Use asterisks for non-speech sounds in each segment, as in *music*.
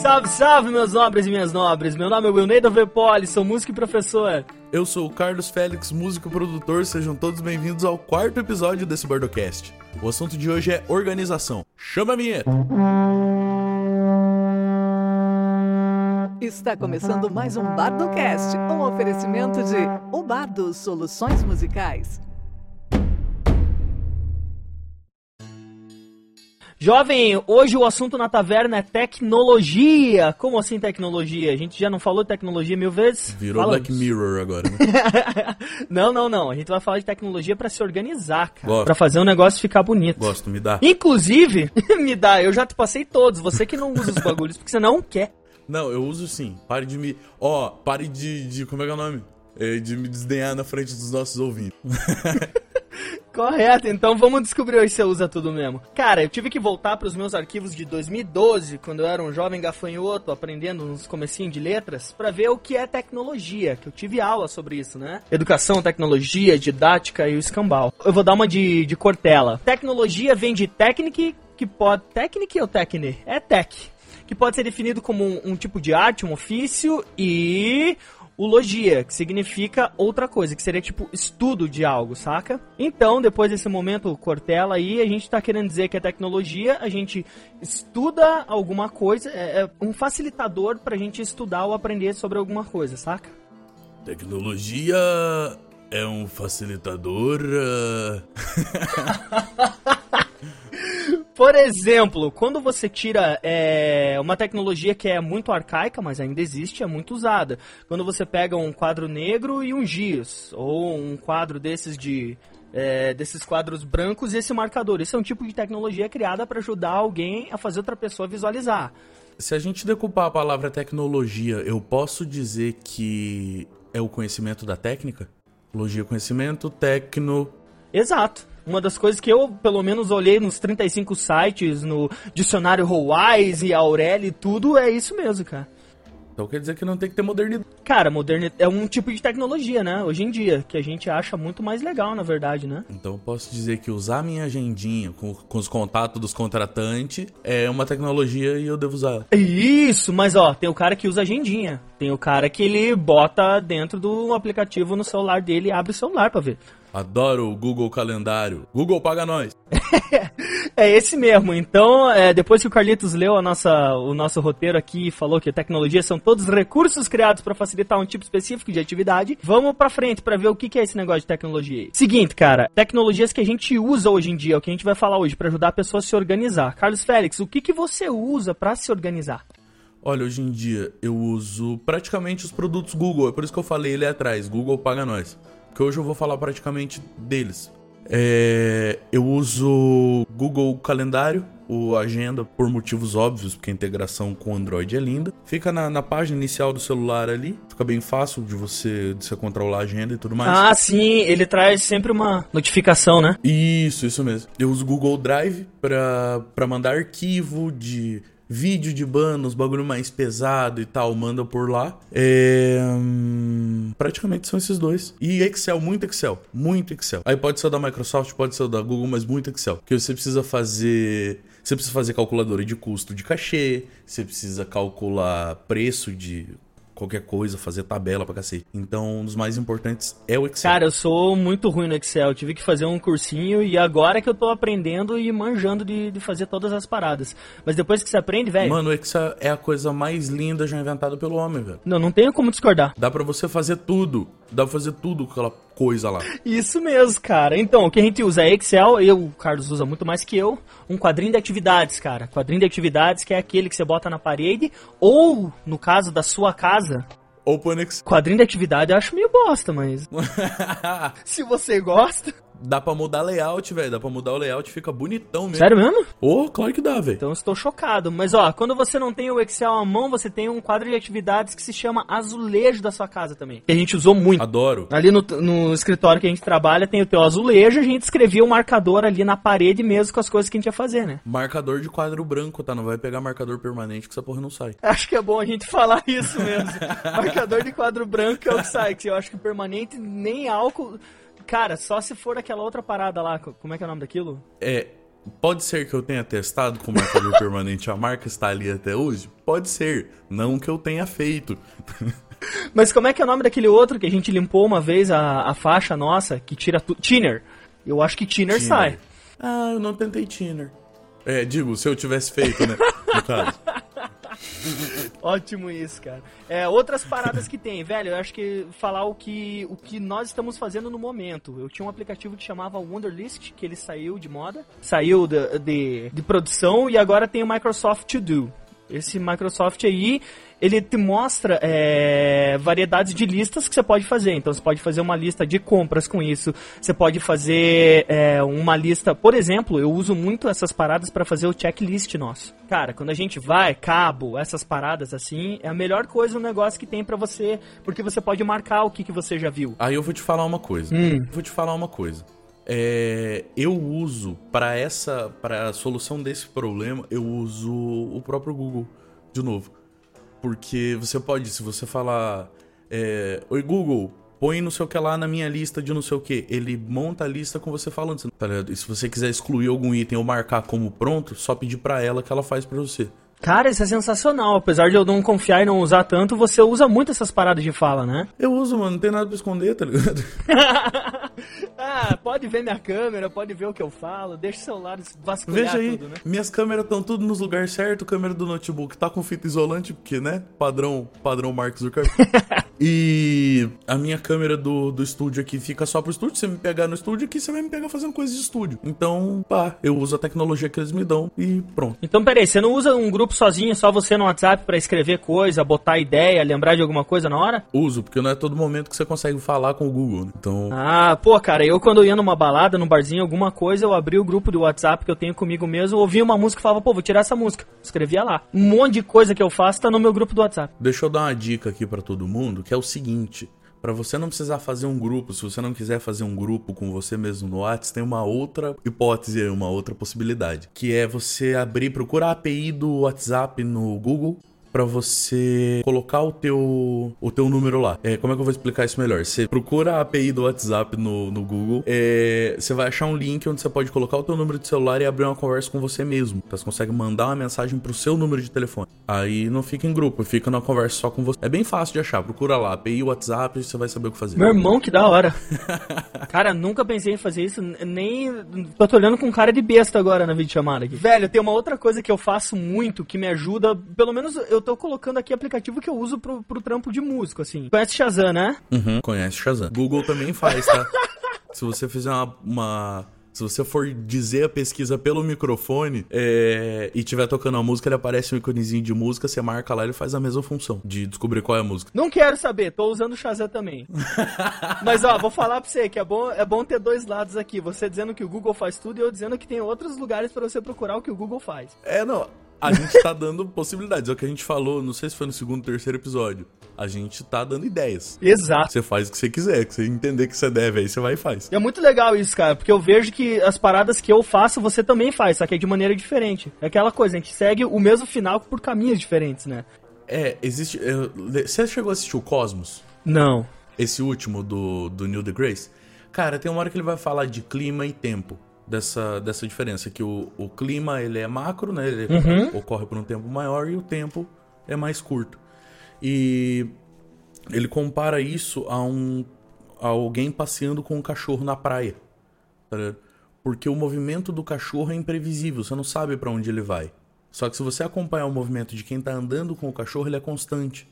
Salve, salve, meus nobres e minhas nobres. Meu nome é Wilneido Vepoli, sou músico e professor. Eu sou o Carlos Félix, músico e produtor. Sejam todos bem-vindos ao quarto episódio desse Bordocast. O assunto de hoje é organização. Chama a vinheta! Está começando mais um Bardocast, um oferecimento de O Bardo Soluções Musicais. Jovem, hoje o assunto na taverna é tecnologia. Como assim tecnologia? A gente já não falou de tecnologia mil vezes? Virou Falamos. Black Mirror agora, né? *laughs* não, não, não. A gente vai falar de tecnologia pra se organizar, cara. Gosto. Pra fazer um negócio ficar bonito. Gosto, me dá. Inclusive, *laughs* me dá, eu já te passei todos. Você que não usa os bagulhos porque você não quer. Não, eu uso sim. Pare de me. Ó, pare de, de. Como é que é o nome? É, de me desdenhar na frente dos nossos ouvintes. *laughs* Correto, então vamos descobrir hoje se usa tudo mesmo. Cara, eu tive que voltar para os meus arquivos de 2012, quando eu era um jovem gafanhoto aprendendo uns comecinhos de letras, para ver o que é tecnologia, que eu tive aula sobre isso, né? Educação, tecnologia, didática e o escambau. Eu vou dar uma de, de cortela. Tecnologia vem de técnica, que pode... Técnica ou tecne? É tech. Que pode ser definido como um, um tipo de arte, um ofício e logia, que significa outra coisa, que seria tipo estudo de algo, saca? Então, depois desse momento Cortella aí, a gente tá querendo dizer que a tecnologia, a gente estuda alguma coisa, é, é um facilitador pra gente estudar ou aprender sobre alguma coisa, saca? Tecnologia é um facilitador. ah. *laughs* Por exemplo, quando você tira é, uma tecnologia que é muito arcaica, mas ainda existe, é muito usada. Quando você pega um quadro negro e um giz, ou um quadro desses de é, desses quadros brancos e esse marcador. Isso é um tipo de tecnologia criada para ajudar alguém a fazer outra pessoa visualizar. Se a gente decupar a palavra tecnologia, eu posso dizer que é o conhecimento da técnica? Logia, conhecimento, tecno. Exato. Uma das coisas que eu, pelo menos, olhei nos 35 sites, no dicionário Wise e Aureli e tudo, é isso mesmo, cara. Então quer dizer que não tem que ter modernidade. Cara, moderni é um tipo de tecnologia, né? Hoje em dia, que a gente acha muito mais legal, na verdade, né? Então eu posso dizer que usar minha agendinha com, com os contatos dos contratantes é uma tecnologia e eu devo usar. Isso, mas ó, tem o cara que usa agendinha. Tem o cara que ele bota dentro do aplicativo no celular dele e abre o celular pra ver. Adoro o Google Calendário. Google paga nós. *laughs* É esse mesmo. Então, é, depois que o Carlitos leu a nossa, o nosso roteiro aqui e falou que a tecnologia são todos recursos criados para facilitar um tipo específico de atividade, vamos pra frente para ver o que, que é esse negócio de tecnologia aí. Seguinte, cara, tecnologias que a gente usa hoje em dia, é o que a gente vai falar hoje, para ajudar a pessoa a se organizar. Carlos Félix, o que, que você usa para se organizar? Olha, hoje em dia eu uso praticamente os produtos Google. É por isso que eu falei ele atrás. Google paga nós. Porque hoje eu vou falar praticamente deles. É, eu uso Google Calendário, o Agenda, por motivos óbvios, porque a integração com o Android é linda. Fica na, na página inicial do celular ali, fica bem fácil de você, de você controlar a agenda e tudo mais. Ah, sim, ele traz sempre uma notificação, né? Isso, isso mesmo. Eu uso Google Drive pra mandar arquivo de vídeo de banda, os bagulho mais pesado e tal, manda por lá. É, hum, praticamente são esses dois. E Excel, muito Excel, muito Excel. Aí pode ser da Microsoft, pode ser da Google, mas muito Excel. Porque você precisa fazer, você precisa fazer calculadora de custo de cachê, você precisa calcular preço de qualquer coisa, fazer tabela pra cacete. Então, um dos mais importantes é o Excel. Cara, eu sou muito ruim no Excel. Eu tive que fazer um cursinho e agora que eu tô aprendendo e manjando de, de fazer todas as paradas. Mas depois que você aprende, velho. Mano, o Excel é a coisa mais linda já inventada pelo homem, velho. Não, não tenho como discordar. Dá pra você fazer tudo. Dá pra fazer tudo com aquela coisa lá. Isso mesmo, cara. Então, o que a gente usa é Excel, eu, o Carlos usa muito mais que eu, um quadrinho de atividades, cara. Quadrinho de atividades que é aquele que você bota na parede, ou, no caso da sua casa, Open Excel. quadrinho de atividade eu acho meio bosta, mas *laughs* se você gosta... Dá pra mudar layout, velho. Dá pra mudar o layout, fica bonitão mesmo. Sério mesmo? Ô, claro que dá, velho. Então estou chocado. Mas ó, quando você não tem o Excel à mão, você tem um quadro de atividades que se chama azulejo da sua casa também. Que a gente usou muito. Adoro. Ali no, no escritório que a gente trabalha tem o teu azulejo, a gente escrevia um marcador ali na parede mesmo com as coisas que a gente ia fazer, né? Marcador de quadro branco, tá? Não vai pegar marcador permanente que essa porra não sai. Acho que é bom a gente *laughs* falar isso mesmo. Marcador de quadro branco é o que sai, que eu acho que permanente nem álcool. Cara, só se for aquela outra parada lá, como é que é o nome daquilo? É Pode ser que eu tenha testado com marcador *laughs* permanente, a marca está ali até hoje? Pode ser, não que eu tenha feito. *laughs* Mas como é que é o nome daquele outro que a gente limpou uma vez a, a faixa nossa, que tira tudo? Thinner. Eu acho que Thinner sai. Ah, eu não tentei Thinner. É, digo, se eu tivesse feito, né? No caso. *laughs* Ótimo isso, cara. É, outras paradas que tem, velho, eu acho que falar o que, o que nós estamos fazendo no momento. Eu tinha um aplicativo que chamava Wunderlist, que ele saiu de moda, saiu de, de, de produção e agora tem o Microsoft To Do. Esse Microsoft aí, ele te mostra é, variedades de listas que você pode fazer. Então você pode fazer uma lista de compras com isso. Você pode fazer é, uma lista, por exemplo, eu uso muito essas paradas para fazer o checklist nosso. Cara, quando a gente vai, cabo, essas paradas assim, é a melhor coisa no negócio que tem para você, porque você pode marcar o que, que você já viu. Aí eu vou te falar uma coisa. Hum. Vou te falar uma coisa. É, eu uso para essa para a solução desse problema eu uso o próprio Google de novo. Porque você pode se você falar é, oi Google põe não sei o que lá na minha lista de não sei o que ele monta a lista com você falando tá e se você quiser excluir algum item ou marcar como pronto só pedir para ela que ela faz para você Cara, isso é sensacional. Apesar de eu não confiar e não usar tanto, você usa muito essas paradas de fala, né? *laughs* Eu uso, mano. Não tem nada pra esconder, tá ligado? *laughs* ah, pode ver minha câmera, pode ver o que eu falo. Deixa o celular vasculhar Veja aí, tudo, né? minhas câmeras estão tudo nos lugares certos. Câmera do notebook tá com fita isolante, porque, né? Padrão, padrão Mark Zuckerberg. *laughs* e a minha câmera do, do estúdio aqui fica só pro estúdio. Você me pegar no estúdio aqui, você vai me pegar fazendo coisas de estúdio. Então, pá, eu uso a tecnologia que eles me dão e pronto. Então, peraí, você não usa um grupo sozinho, só você no WhatsApp pra escrever coisa, botar ideia, lembrar de alguma coisa na hora? Uso, porque não é todo momento que você consegue falar com o Google. né? Então, Ah, pô, cara, eu quando ia numa balada, num barzinho, alguma coisa, eu abri o grupo do WhatsApp que eu tenho comigo mesmo, ouvia uma música e falava, pô, vou tirar essa música. Escrevia lá. Um monte de coisa que eu faço tá no meu grupo do WhatsApp. Deixa eu dar uma dica aqui pra todo mundo, que é o seguinte. Pra você não precisar fazer um grupo, se você não quiser fazer um grupo com você mesmo no WhatsApp, tem uma outra hipótese, uma outra possibilidade, que é você abrir, procurar a API do WhatsApp no Google pra você colocar o teu o teu número lá. É, como é que eu vou explicar isso melhor? Você procura a API do WhatsApp no, no Google, é, você vai achar um link onde você pode colocar o teu número de celular e abrir uma conversa com você mesmo. Então você consegue mandar uma mensagem pro seu número de telefone. Aí não fica em grupo, fica na conversa só com você. É bem fácil de achar, procura lá, API WhatsApp, você vai saber o que fazer. Meu irmão, que da hora. *laughs* cara, nunca pensei em fazer isso, nem. Tô olhando com cara de besta agora na videochamada aqui. Velho, tem uma outra coisa que eu faço muito que me ajuda. Pelo menos eu tô colocando aqui aplicativo que eu uso pro, pro trampo de músico, assim. Conhece Shazam, né? Uhum, conhece Shazam. Google também faz, tá? *laughs* Se você fizer uma, uma- Se você for dizer a pesquisa pelo microfone é, e tiver tocando a música, ele aparece um iconezinho de música, você marca lá ele faz a mesma função de descobrir qual é a música. Não quero saber, tô usando o Shazam também. *laughs* Mas ó, vou falar pra você que é bom, é bom ter dois lados aqui. Você dizendo que o Google faz tudo e eu dizendo que tem outros lugares pra você procurar o que o Google faz. É, não. A gente tá dando possibilidades. É o que a gente falou, não sei se foi no segundo ou terceiro episódio. A gente tá dando ideias. Exato. Você faz o que você quiser, que você entender que você deve, aí você vai e faz. E é muito legal isso, cara, porque eu vejo que as paradas que eu faço, você também faz, só que é de maneira diferente. É aquela coisa, a gente segue o mesmo final por caminhos diferentes, né? É, existe. é, Você chegou a assistir o Cosmos? Não. esse último do, do Neil deGrasse, cara, tem uma hora que ele vai falar de clima e tempo. Dessa, dessa diferença, que o, o clima ele é macro, né? Ele ocorre por um tempo maior e o tempo é mais curto. E ele compara isso a um a alguém passeando com um cachorro na praia. tá? Porque o movimento do cachorro é imprevisível, você não sabe pra onde ele vai. Só que se você acompanhar o movimento de quem tá andando com o cachorro, ele é constante.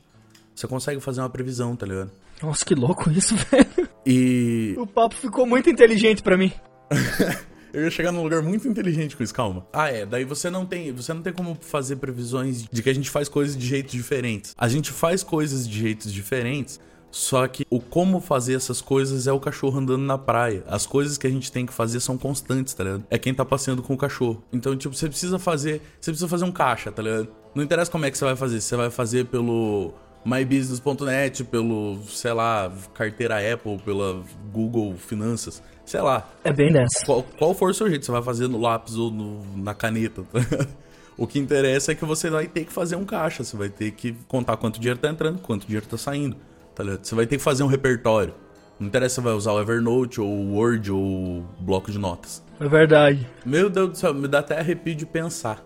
Você consegue fazer uma previsão, tá ligado? Nossa, que louco isso, *laughs* velho. E O papo ficou muito inteligente pra mim. *laughs* Eu ia chegar num lugar muito inteligente com isso, calma. Ah, é, daí você não tem, você não tem como fazer previsões de que a gente faz coisas de jeitos diferentes. A gente faz coisas de jeitos diferentes, só que o como fazer essas coisas é o cachorro andando na praia. As coisas que a gente tem que fazer são constantes, tá ligado? É quem tá passeando com o cachorro. Então, tipo, você precisa fazer, você precisa fazer um caixa, tá ligado? Não interessa como é que você vai fazer, você vai fazer pelo mybusiness.net, pelo, sei lá, carteira Apple, pela Google Finanças, sei lá. É bem dessa. Qual, qual for o seu jeito, você vai fazer no lápis ou no- na caneta. tá *laughs* o que interessa é que você vai ter que fazer um caixa, você vai ter que contar quanto dinheiro tá entrando, quanto dinheiro tá saindo. Tá ligado? Você vai ter que fazer um repertório. Não interessa se vai usar o Evernote, ou o Word, ou o bloco de notas. É verdade. Meu Deus do céu, me dá até arrepio de pensar.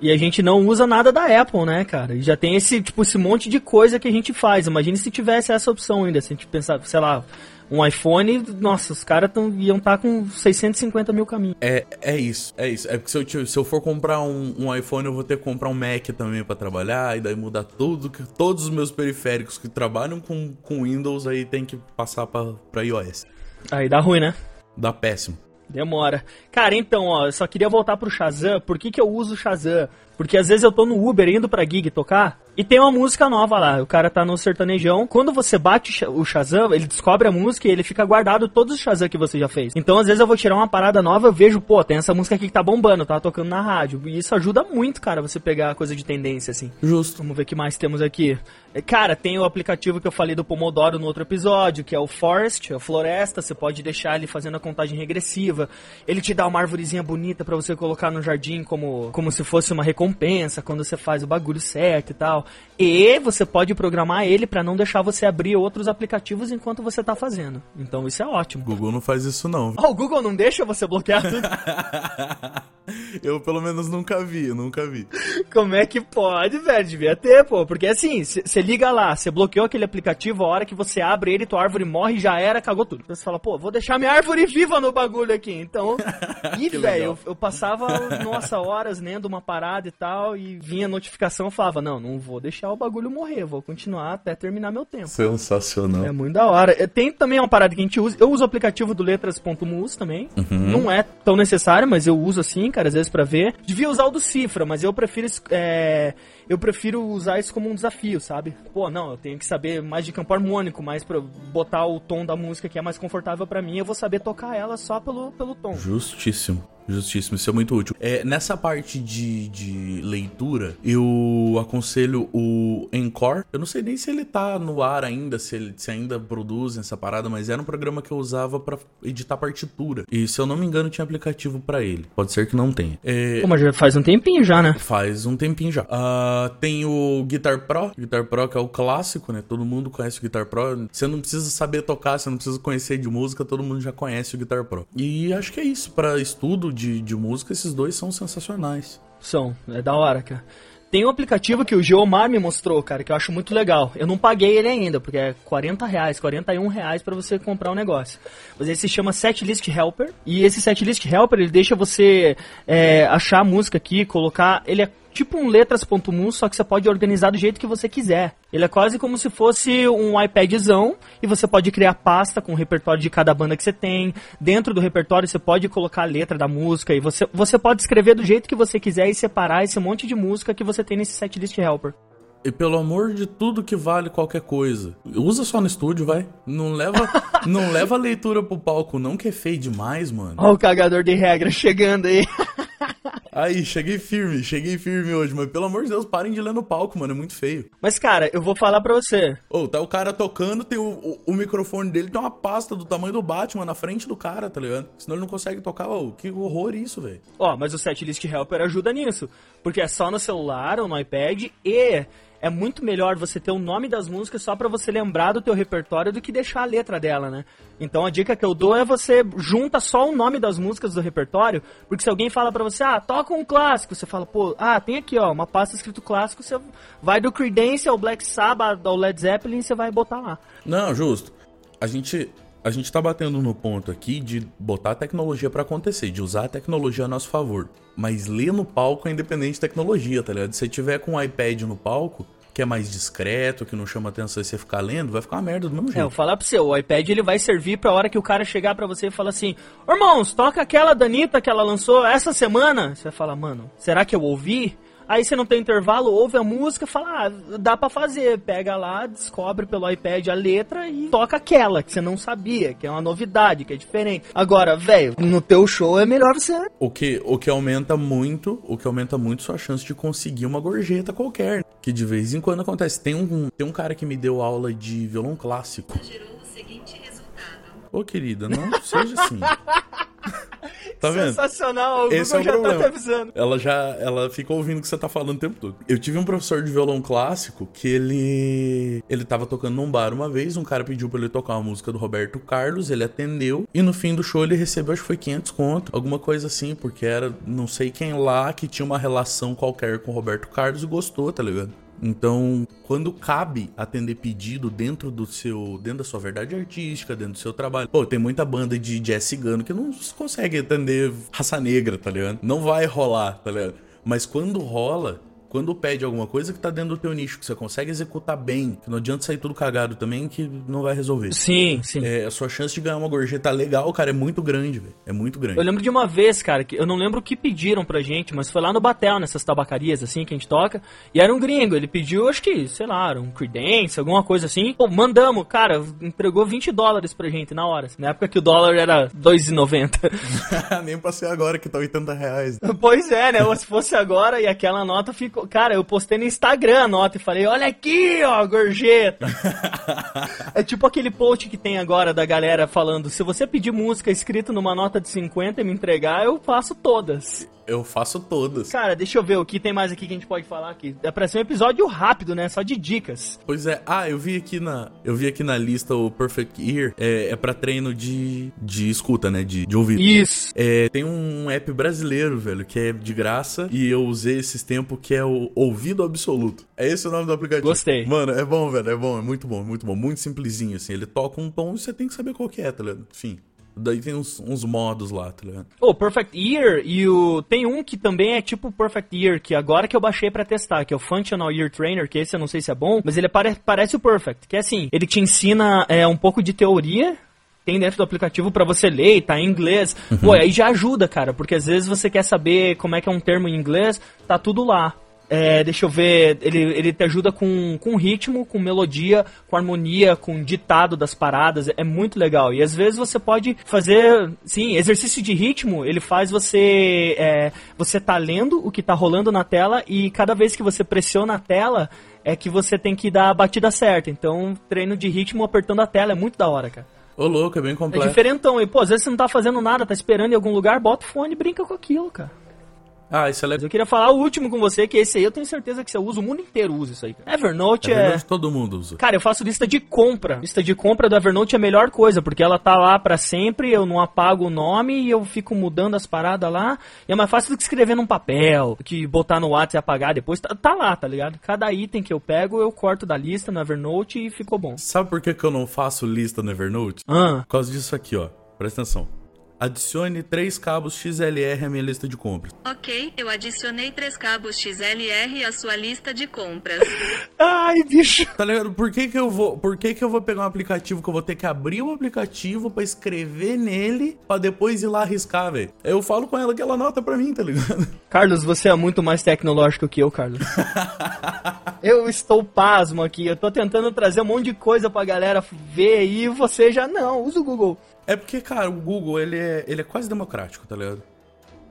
E a gente não usa nada da Apple, né, cara? E já tem esse, tipo, esse monte de coisa que a gente faz. Imagine se tivesse essa opção ainda. Se a gente pensar, sei lá, um iPhone, nossa, os caras iam estar tá com 650 mil caminhos. É, é isso, é isso. É porque se eu, se eu for comprar um, um iPhone, eu vou ter que comprar um Mac também para trabalhar, e daí mudar tudo, todos os meus periféricos que trabalham com, com Windows, aí tem que passar para iOS. Aí dá ruim, né? Dá péssimo. Demora. Cara, então, ó, eu só queria voltar pro Shazam. Por que, que eu uso o Shazam? Porque às vezes eu tô no Uber indo pra gig tocar e tem uma música nova lá. O cara tá no sertanejão. Quando você bate o Shazam, ele descobre a música e ele fica guardado todos os Shazam que você já fez. Então às vezes eu vou tirar uma parada nova, eu vejo, pô, tem essa música aqui que tá bombando, tá tocando na rádio. E isso ajuda muito, cara, você pegar coisa de tendência assim. Justo. Vamos ver o que mais temos aqui. É, cara, tem o aplicativo que eu falei do Pomodoro no outro episódio, que é o Forest, a floresta. Você pode deixar ele fazendo a contagem regressiva. Ele te dá uma árvorezinha bonita para você colocar no jardim como, como se fosse uma recompensa quando você faz o bagulho certo e tal. E você pode programar ele para não deixar você abrir outros aplicativos enquanto você tá fazendo. Então isso é ótimo. Google não faz isso não. *laughs* Oh, o Google não deixa você bloquear tudo? *laughs* eu pelo menos nunca vi, nunca vi. Como é que pode, velho? Devia ter, pô. Porque assim, você liga lá, você bloqueou aquele aplicativo, a hora que você abre ele, tua árvore morre, já era, cagou tudo. Você fala, pô, vou deixar minha árvore viva no bagulho aqui. Então, *laughs* e velho, eu, eu, passava, nossa, horas lendo uma parada e tal, e vinha notificação, falava, não, não vou deixar o bagulho morrer, vou continuar até terminar meu tempo. Sensacional. É muito da hora. Tem também uma parada que a gente usa, eu uso o aplicativo do letras.mus também, uhum. não é tão necessário, mas eu uso assim, cara, às vezes para ver. Devia usar o do Cifra, mas eu prefiro, é, eu prefiro usar isso como um desafio, sabe? Pô, não, eu tenho que saber mais de campo harmônico, mais pra botar o tom da música que é mais confortável para mim, eu vou saber tocar ela só pelo, pelo tom. Justíssimo. Justíssimo, isso é muito útil. É, nessa parte de, de leitura, eu aconselho o Encore. Eu não sei nem se ele tá no ar ainda, se, ele, se ainda produz essa parada, mas era um programa que eu usava para editar partitura. E se eu não me engano, tinha aplicativo para ele. Pode ser que não tenha. É... Pô, mas já faz um tempinho já, né? Faz um tempinho já. Uh, tem o Guitar Pro. Guitar Pro que é o clássico, né? Todo mundo conhece o Guitar Pro. Você não precisa saber tocar, você não precisa conhecer de música, todo mundo já conhece o Guitar Pro. E acho que é isso. para estudo de, de música, esses dois são sensacionais. São, é da hora, cara. Tem um aplicativo que o Geomar me mostrou, cara, que eu acho muito legal. Eu não paguei ele ainda, porque é 40 reais, 41 reais pra você comprar um negócio. Mas ele se chama Setlist Helper. E esse Setlist Helper, ele deixa você é, achar a música aqui, colocar... Ele é tipo um letras.mu, só que você pode organizar do jeito que você quiser. Ele é quase como se fosse um iPadzão e você pode criar pasta com o repertório de cada banda que você tem. Dentro do repertório você pode colocar a letra da música e você, você pode escrever do jeito que você quiser e separar esse monte de música que você tem nesse setlist helper. E pelo amor de tudo que vale qualquer coisa, usa só no estúdio, vai. Não leva, *laughs* não leva a leitura pro palco, não que é feio demais, mano. Olha o cagador de regra chegando aí. *laughs* Aí, cheguei firme, cheguei firme hoje, mas pelo amor de Deus, parem de ler no palco, mano, é muito feio. Mas, cara, eu vou falar pra você. Ô, oh, tá o cara tocando, tem o, o, o, microfone dele, tem uma pasta do tamanho do Batman na frente do cara, tá ligado? Senão ele não consegue tocar, ô, oh, que horror isso, velho. Ó, oh, mas o Setlist Helper ajuda nisso, porque é só no celular ou no iPad e é muito melhor você ter o nome das músicas só para você lembrar do teu repertório do que deixar a letra dela, né? Então a dica que eu dou é você junta só o nome das músicas do repertório, porque se alguém fala para você, ah, toca um clássico, você fala, pô, ah, tem aqui, ó, uma pasta escrito clássico, você vai do Creedence ao Black Sabbath, ao Led Zeppelin, você vai botar lá. Não, justo. A gente a gente tá batendo no ponto aqui de botar a tecnologia para acontecer, de usar a tecnologia a nosso favor. Mas ler no palco é independente de tecnologia, tá ligado? Se você tiver com um iPad no palco, que é mais discreto, que não chama atenção e você ficar lendo, vai ficar uma merda do mesmo jeito. É, eu falar pra você, o iPad ele vai servir pra hora que o cara chegar pra você e falar assim, irmãos, toca aquela Danita que ela lançou essa semana. Você vai falar, mano, será que eu ouvi? Aí você não tem intervalo, ouve a música, fala, ah, dá para fazer. Pega lá, descobre pelo iPad a letra e toca aquela que você não sabia, que é uma novidade, que é diferente. Agora, velho, no teu show é melhor você. O que, o que aumenta muito, o que aumenta muito sua chance de conseguir uma gorjeta qualquer. Que de vez em quando acontece. Tem um, tem um cara que me deu aula de violão clássico. Gerou o seguinte resultado. Ô, querida, não seja assim. *laughs* Tá vendo? Sensacional, o Esse é Google o já problema. tá te avisando. Ela já, ela fica ouvindo o que você tá falando o tempo todo. Eu tive um professor de violão clássico que ele, ele tava tocando num bar uma vez, um cara pediu pra ele tocar uma música do Roberto Carlos, ele atendeu e no fim do show ele recebeu, acho que foi 500 conto, alguma coisa assim, porque era não sei quem lá que tinha uma relação qualquer com o Roberto Carlos e gostou, tá ligado? Então, quando cabe atender pedido dentro do seu, dentro da sua verdade artística, dentro do seu trabalho. Pô, tem muita banda de jazz cigano que não consegue atender raça negra, tá ligado? Não vai rolar, tá ligado? Mas quando rola, quando pede alguma coisa que tá dentro do teu nicho, que você consegue executar bem, que não adianta sair tudo cagado também, que não vai resolver. Sim, sim. É, a sua chance de ganhar uma gorjeta legal, cara, é muito grande, velho. É muito grande. Eu lembro de uma vez, cara, que eu não lembro o que pediram pra gente, mas foi lá no Batel, nessas tabacarias, assim, que a gente toca. E era um gringo, ele pediu, acho que, sei lá, um Creedence, alguma coisa assim. Pô, mandamos, cara, entregou 20 dólares pra gente na hora. Na época que o dólar era 2,90. *laughs* Nem passei agora que tá 80 reais. pois é, né? Ou se fosse agora e aquela nota ficou. Cara, eu postei no Instagram a nota e falei: olha aqui, ó, gorjeta. *laughs* é tipo aquele post que tem agora da galera falando: se você pedir música escrita numa nota de 50 e me entregar, eu faço todas. Eu faço todas. Cara, deixa eu ver o que tem mais aqui que a gente pode falar aqui. É pra ser um episódio rápido, né? Só de dicas. Pois é. Ah, eu vi aqui na, eu vi aqui na lista o Perfect Ear. É, é para treino de, de escuta, né? De, de ouvido. Isso. É, tem um app brasileiro, velho, que é de graça. E eu usei esses tempos que é o Ouvido Absoluto. É esse o nome do aplicativo. Gostei. Mano, é bom, velho. É bom. É muito bom, muito bom. Muito simplesinho, assim. Ele toca um tom e você tem que saber qual que é, tá ligado? Enfim. Daí tem uns, uns modos lá, tá ligado? O Perfect Ear e o. Tem um que também é tipo Perfect Ear, que agora que eu baixei pra testar, que é o Functional Ear Trainer, que esse eu não sei se é bom, mas ele pare... parece o Perfect, que é assim, ele te ensina é, um pouco de teoria. Tem dentro do aplicativo pra você ler, tá em inglês. Pô, aí já ajuda, cara, porque às vezes você quer saber como é que é um termo em inglês, tá tudo lá. É, deixa eu ver, ele, ele te ajuda com, com ritmo, com melodia, com harmonia, com ditado das paradas, é muito legal. E às vezes você pode fazer, sim, exercício de ritmo, ele faz você, é, você tá lendo o que tá rolando na tela e cada vez que você pressiona a tela, é que você tem que dar a batida certa. Então, treino de ritmo apertando a tela é muito da hora, cara. Ô, louco, é bem É completo. diferentão. E, pô, às vezes você não tá fazendo nada, tá esperando em algum lugar, bota o fone e brinca com aquilo, cara. Ah, isso é Mas legal. eu queria falar o último com você, que esse aí eu tenho certeza que você usa, o mundo inteiro usa isso aí. cara. Evernote É é... verdade, todo mundo usa. Cara, eu faço lista de compra. Lista de compra do Evernote é a melhor coisa, porque ela tá lá pra sempre, eu não apago o nome e eu fico mudando as paradas lá. E é mais fácil do que escrever num papel, que botar no WhatsApp e apagar depois. Tá, tá lá, tá ligado? Cada item que eu pego, eu corto da lista no Evernote e ficou bom. Sabe por que, que eu não faço lista no Evernote? Ah, Por causa disso aqui, ó. Presta atenção. Adicione três cabos XLR à minha lista de compras. Ok, eu adicionei três cabos XLR à sua lista de compras. *laughs* Ai, bicho. Tá ligado? Por que que eu vou, por que que eu vou pegar um aplicativo que eu vou ter que abrir o aplicativo pra escrever nele pra depois ir lá arriscar, velho? Eu falo com ela que ela anota pra mim, tá ligado? *laughs* Carlos, você é muito mais tecnológico que eu, Carlos. *laughs* eu estou pasmo aqui. Eu tô tentando trazer um monte de coisa pra galera ver e você já não. Usa o Google. É porque, cara, o Google, ele é, ele é quase democrático, tá ligado?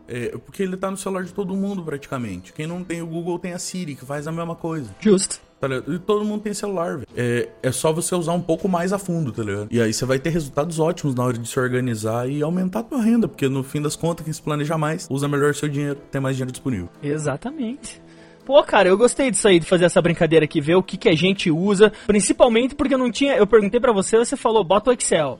É, porque ele tá no celular de todo mundo, praticamente. Quem não tem o Google tem a Siri, que faz a mesma coisa. Justo. Tá ligado? E todo mundo tem celular, velho. É, é só você usar um pouco mais a fundo, tá ligado? E aí você vai ter resultados ótimos na hora de se organizar e aumentar a tua renda, porque no fim das contas, quem se planeja mais, usa melhor seu dinheiro, tem mais dinheiro disponível. Exatamente. Pô, cara, eu gostei disso aí, de fazer essa brincadeira aqui, ver o que, que a gente usa. Principalmente porque eu não tinha. Eu perguntei pra você, você falou, bota o Excel.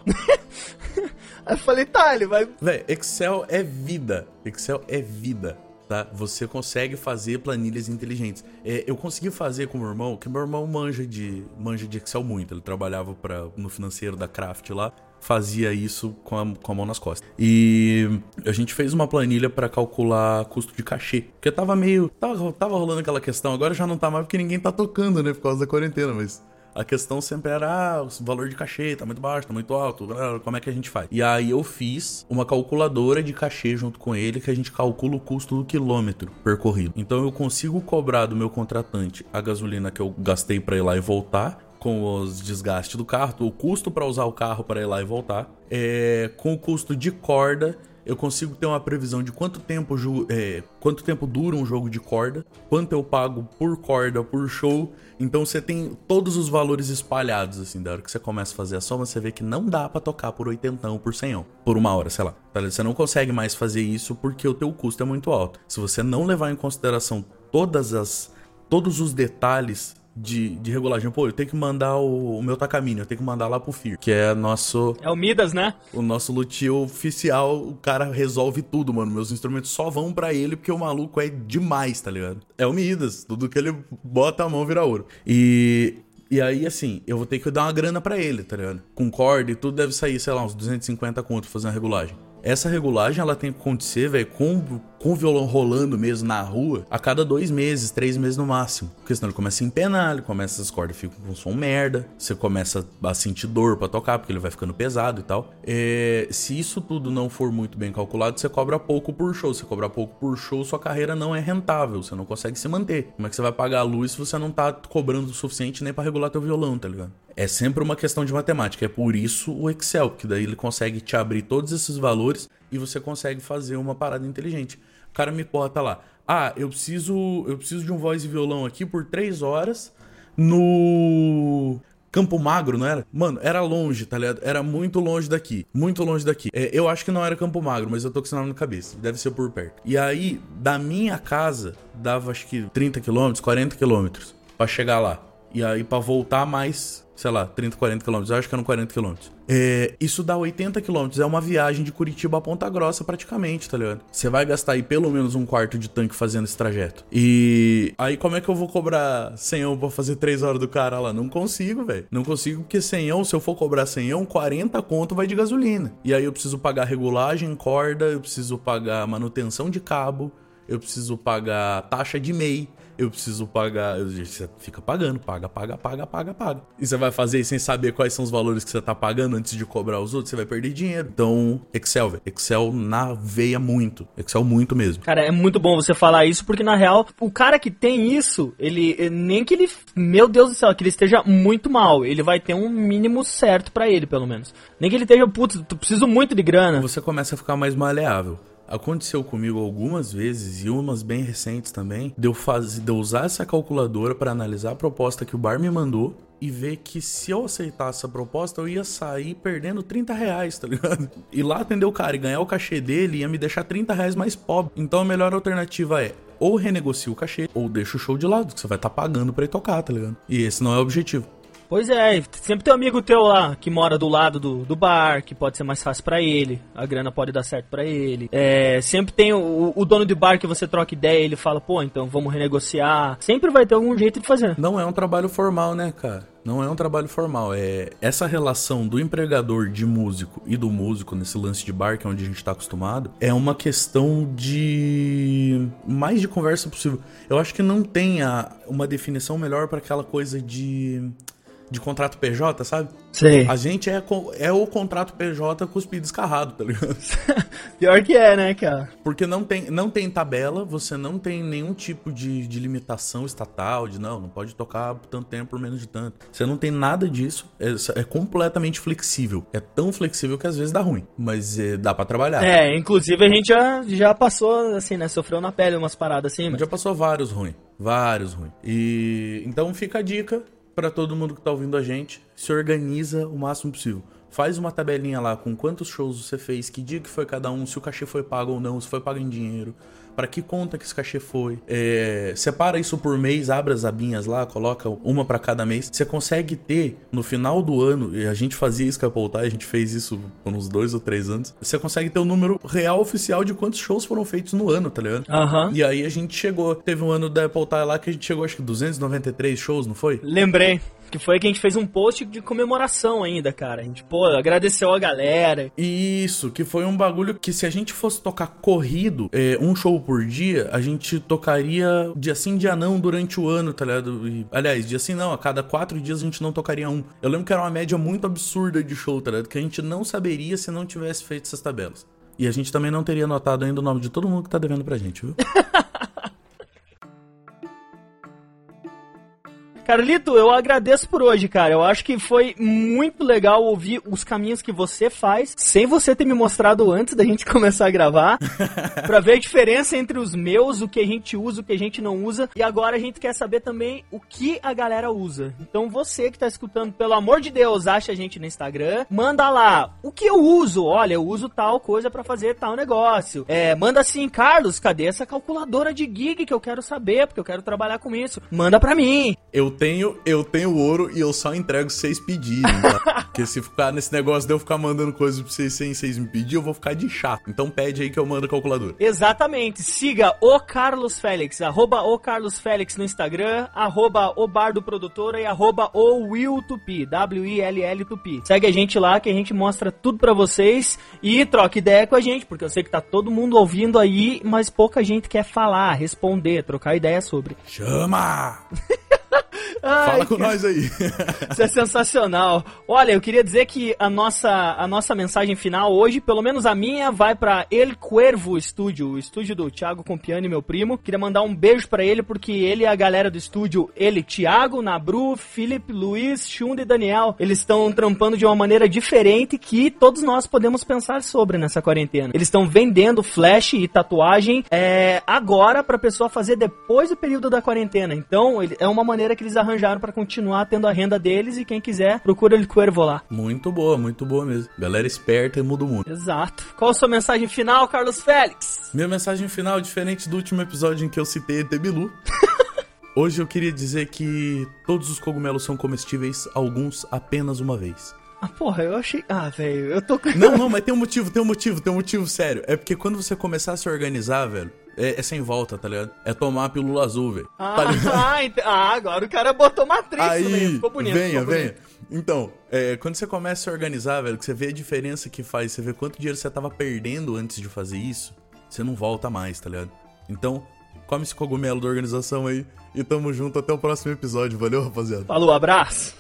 aí eu falei, tá, ele vai. Véi, Excel é vida. Excel é vida. Tá? Você consegue fazer planilhas inteligentes. É, eu consegui fazer com o meu irmão, que meu irmão manja de, manja de Excel muito. Ele trabalhava pra, no financeiro da Craft lá, fazia isso com a, com a mão nas costas. E a gente fez uma planilha pra calcular custo de cachê. Porque tava meio. Tava, tava rolando aquela questão, agora já não tá mais porque ninguém tá tocando, né? Por causa da quarentena, mas. A questão sempre era, ah, o valor de cachê tá muito baixo, tá muito alto, como é que a gente faz? E aí eu fiz uma calculadora de cachê junto com ele, que a gente calcula o custo do quilômetro percorrido. Então eu consigo cobrar do meu contratante a gasolina que eu gastei pra ir lá e voltar, com os desgastes do carro, o custo pra usar o carro para ir lá e voltar, é, com o custo de corda eu consigo ter uma previsão de quanto tempo, é, quanto tempo dura um jogo de corda, quanto eu pago por corda, por show. Então você tem todos os valores espalhados, assim, da hora que você começa a fazer a soma, você vê que não dá para tocar por oitentão, por senhão, por uma hora, sei lá. Tá você não consegue mais fazer isso porque o teu custo é muito alto. Se você não levar em consideração todas as todos os detalhes de, de regulagem. Pô, eu tenho que mandar o, o meu Takamine, eu tenho que mandar lá pro FIR, que é nosso. É o Midas, né? O nosso luthier oficial, o cara resolve tudo, mano. Meus instrumentos só vão para ele porque o maluco é demais, tá ligado? É o Midas, tudo que ele bota a mão vira ouro. E e aí, assim, eu vou ter que dar uma grana para ele, tá ligado? Com corda e tudo deve sair, sei lá, uns 250 conto fazer uma regulagem. Essa regulagem ela tem que acontecer, velho, com, com o violão rolando mesmo na rua a cada dois meses, três meses no máximo. Porque senão ele começa a empenar, ele começa, as cordas ficam com som merda, você começa a sentir dor pra tocar, porque ele vai ficando pesado e tal. É, se isso tudo não for muito bem calculado, você cobra pouco por show. Você cobra pouco por show, sua carreira não é rentável, você não consegue se manter. Como é que você vai pagar a luz se você não tá cobrando o suficiente nem para regular teu violão, tá ligado? É sempre uma questão de matemática. É por isso o Excel, que daí ele consegue te abrir todos esses valores e você consegue fazer uma parada inteligente. O cara me bota lá. Ah, eu preciso, eu preciso de um voz e violão aqui por três horas no Campo Magro, não era? Mano, era longe, tá ligado? Era muito longe daqui. Muito longe daqui. É, eu acho que não era Campo Magro, mas eu tô com sinal na cabeça. Deve ser por perto. E aí, da minha casa, dava acho que 30 quilômetros, 40 quilômetros pra chegar lá. E aí, pra voltar mais sei lá, 30, 40 quilômetros. Acho que eram 40 quilômetros. É, isso dá 80 quilômetros. É uma viagem de Curitiba a Ponta Grossa, praticamente, tá ligado? Você vai gastar aí pelo menos um quarto de tanque fazendo esse trajeto. E aí, como é que eu vou cobrar 100 pra fazer 3 horas do cara lá? Não consigo, velho. Não consigo, porque 100 se eu for cobrar 100 40 conto vai de gasolina. E aí eu preciso pagar regulagem, corda, eu preciso pagar manutenção de cabo, eu preciso pagar taxa de MEI eu preciso pagar. Você fica pagando, paga, paga, paga, paga, paga. E você vai fazer sem saber quais são os valores que você tá pagando antes de cobrar os outros, você vai perder dinheiro. Então, Excel, velho. Excel na veia muito. Excel muito mesmo. Cara, é muito bom você falar isso, porque na real, o cara que tem isso, ele. Nem que ele. Meu Deus do céu, que ele esteja muito mal. Ele vai ter um mínimo certo para ele, pelo menos. Nem que ele esteja, putz, tu preciso muito de grana. Você começa a ficar mais maleável. Aconteceu comigo algumas vezes e umas bem recentes também, de eu, fazer, de eu usar essa calculadora para analisar a proposta que o bar me mandou e ver que se eu aceitasse essa proposta, eu ia sair perdendo 30 reais, tá ligado? E lá atender o cara e ganhar o cachê dele ia me deixar 30 reais mais pobre. Então a melhor alternativa é ou renegocia o cachê, ou deixa o show de lado, que você vai estar tá pagando pra ir tocar, tá ligado? E esse não é o objetivo. Pois é, sempre tem um amigo teu lá que mora do lado do, do bar, que pode ser mais fácil para ele, a grana pode dar certo para ele. É, sempre tem o, o, dono de bar que você troca ideia, ele fala, pô, então vamos renegociar. Sempre vai ter algum jeito de fazer. Não é um trabalho formal, né, cara? Não é um trabalho formal, é essa relação do empregador de músico e do músico nesse lance de bar, que é onde a gente tá acostumado, é uma questão de mais de conversa possível. Eu acho que não tem a, uma definição melhor para aquela coisa de de contrato PJ, sabe? Sim. A gente é, é o contrato PJ cuspido escarrado, tá ligado? *laughs* Pior que é, né, cara? Porque não tem, não tem tabela, você não tem nenhum tipo de, de limitação estatal, de não, não pode tocar tanto tempo por menos de tanto. Você não tem nada disso, é, é completamente flexível. É tão flexível que às vezes dá ruim, mas é, dá para trabalhar. É, inclusive a gente já, já passou, assim, né, sofreu na pele umas paradas assim. Mas... Já passou vários ruins, vários ruins. E então fica a dica, para todo mundo que tá ouvindo a gente, se organiza o máximo possível. Faz uma tabelinha lá com quantos shows você fez, que dia que foi cada um, se o cachê foi pago ou não, se foi pago em dinheiro, para que conta que esse cachê foi. É, separa isso por mês, abre as abinhas lá, coloca uma para cada mês. Você consegue ter no final do ano, e a gente fazia isso com a Poltai, a gente fez isso por uns dois ou três anos. Você consegue ter o um número real oficial de quantos shows foram feitos no ano, tá ligado? Uhum. E aí a gente chegou, teve um ano da Apple lá que a gente chegou acho que 293 shows, não foi? Lembrei. Que foi que a gente fez um post de comemoração ainda, cara. A gente, pô, agradeceu a galera. Isso, que foi um bagulho que se a gente fosse tocar corrido, é, um show por dia, a gente tocaria dia sim, dia não durante o ano, tá ligado? E, aliás, dia sim não, a cada quatro dias a gente não tocaria um. Eu lembro que era uma média muito absurda de show, tá ligado? Que a gente não saberia se não tivesse feito essas tabelas. E a gente também não teria notado ainda o nome de todo mundo que tá devendo pra gente, viu? *laughs* Carlito, eu agradeço por hoje, cara. Eu acho que foi muito legal ouvir os caminhos que você faz, sem você ter me mostrado antes da gente *laughs* começar a gravar, *laughs* pra ver a diferença entre os meus, o que a gente usa, o que a gente não usa. E agora a gente quer saber também o que a galera usa. Então você que tá escutando, pelo amor de Deus, acha a gente no Instagram, manda lá o que eu uso. Olha, eu uso tal coisa para fazer tal negócio. É, manda assim, Carlos, cadê essa calculadora de gig que eu quero saber, porque eu quero trabalhar com isso. Manda pra mim. Eu tenho, eu tenho ouro e eu só entrego se vocês pedirem, tá? *laughs* Porque se ficar nesse negócio de eu ficar mandando coisas pra vocês sem vocês me pedir, eu vou ficar de chato. Então pede aí que eu mando a calculadora. Exatamente. Siga o Carlos Félix, arroba o Carlos Félix no Instagram, arroba o Bardo Produtora e arroba o Will Tupi, W-I-L-L Tupi. Segue a gente lá que a gente mostra tudo pra vocês e troca ideia com a gente, porque eu sei que tá todo mundo ouvindo aí, mas pouca gente quer falar, responder, trocar ideia sobre. Chama! *laughs* Ai, Fala com nós aí. Isso é sensacional. Olha, eu queria dizer que a nossa, a nossa mensagem final hoje, pelo menos a minha, vai pra El Cuervo Studio, o estúdio do Thiago Compiani, meu primo. Queria mandar um beijo pra ele, porque ele e a galera do estúdio, ele, Thiago, Nabru, Felipe, Luiz, Chunda e Daniel, eles estão trampando de uma maneira diferente que todos nós podemos pensar sobre nessa quarentena. Eles estão vendendo flash e tatuagem é, agora pra pessoa fazer depois do período da quarentena. Então, ele- é uma maneira que eles arranjaram pra continuar tendo a renda deles e quem quiser, procura El Cuervo lá. muito boa, muito boa mesmo. Galera esperta e muda o mundo. Exato. Qual a sua mensagem final, Carlos Félix? Minha mensagem final, diferente do último episódio em que eu citei ET Bilu. *laughs* Hoje eu queria dizer que todos os cogumelos são comestíveis, alguns apenas uma vez. Ah, porra, eu achei. Ah, velho, eu tô. Não, não, mas tem um motivo, tem um motivo, tem um motivo sério. É porque quando você começar a se organizar, velho, é, é sem volta, tá ligado? É tomar a pílula azul, velho. Ah, Tá ligado? ah, agora o cara botou meio. Aí, Ficou bonito. venha, ficou venha. bonito. Então, é, quando você começa a se organizar, velho, que você vê a diferença que faz, você vê quanto dinheiro você tava perdendo antes de fazer isso, você não volta mais, tá ligado? Então, come esse cogumelo da organização aí e tamo junto até o próximo episódio. Valeu, rapaziada. Falou, abraço.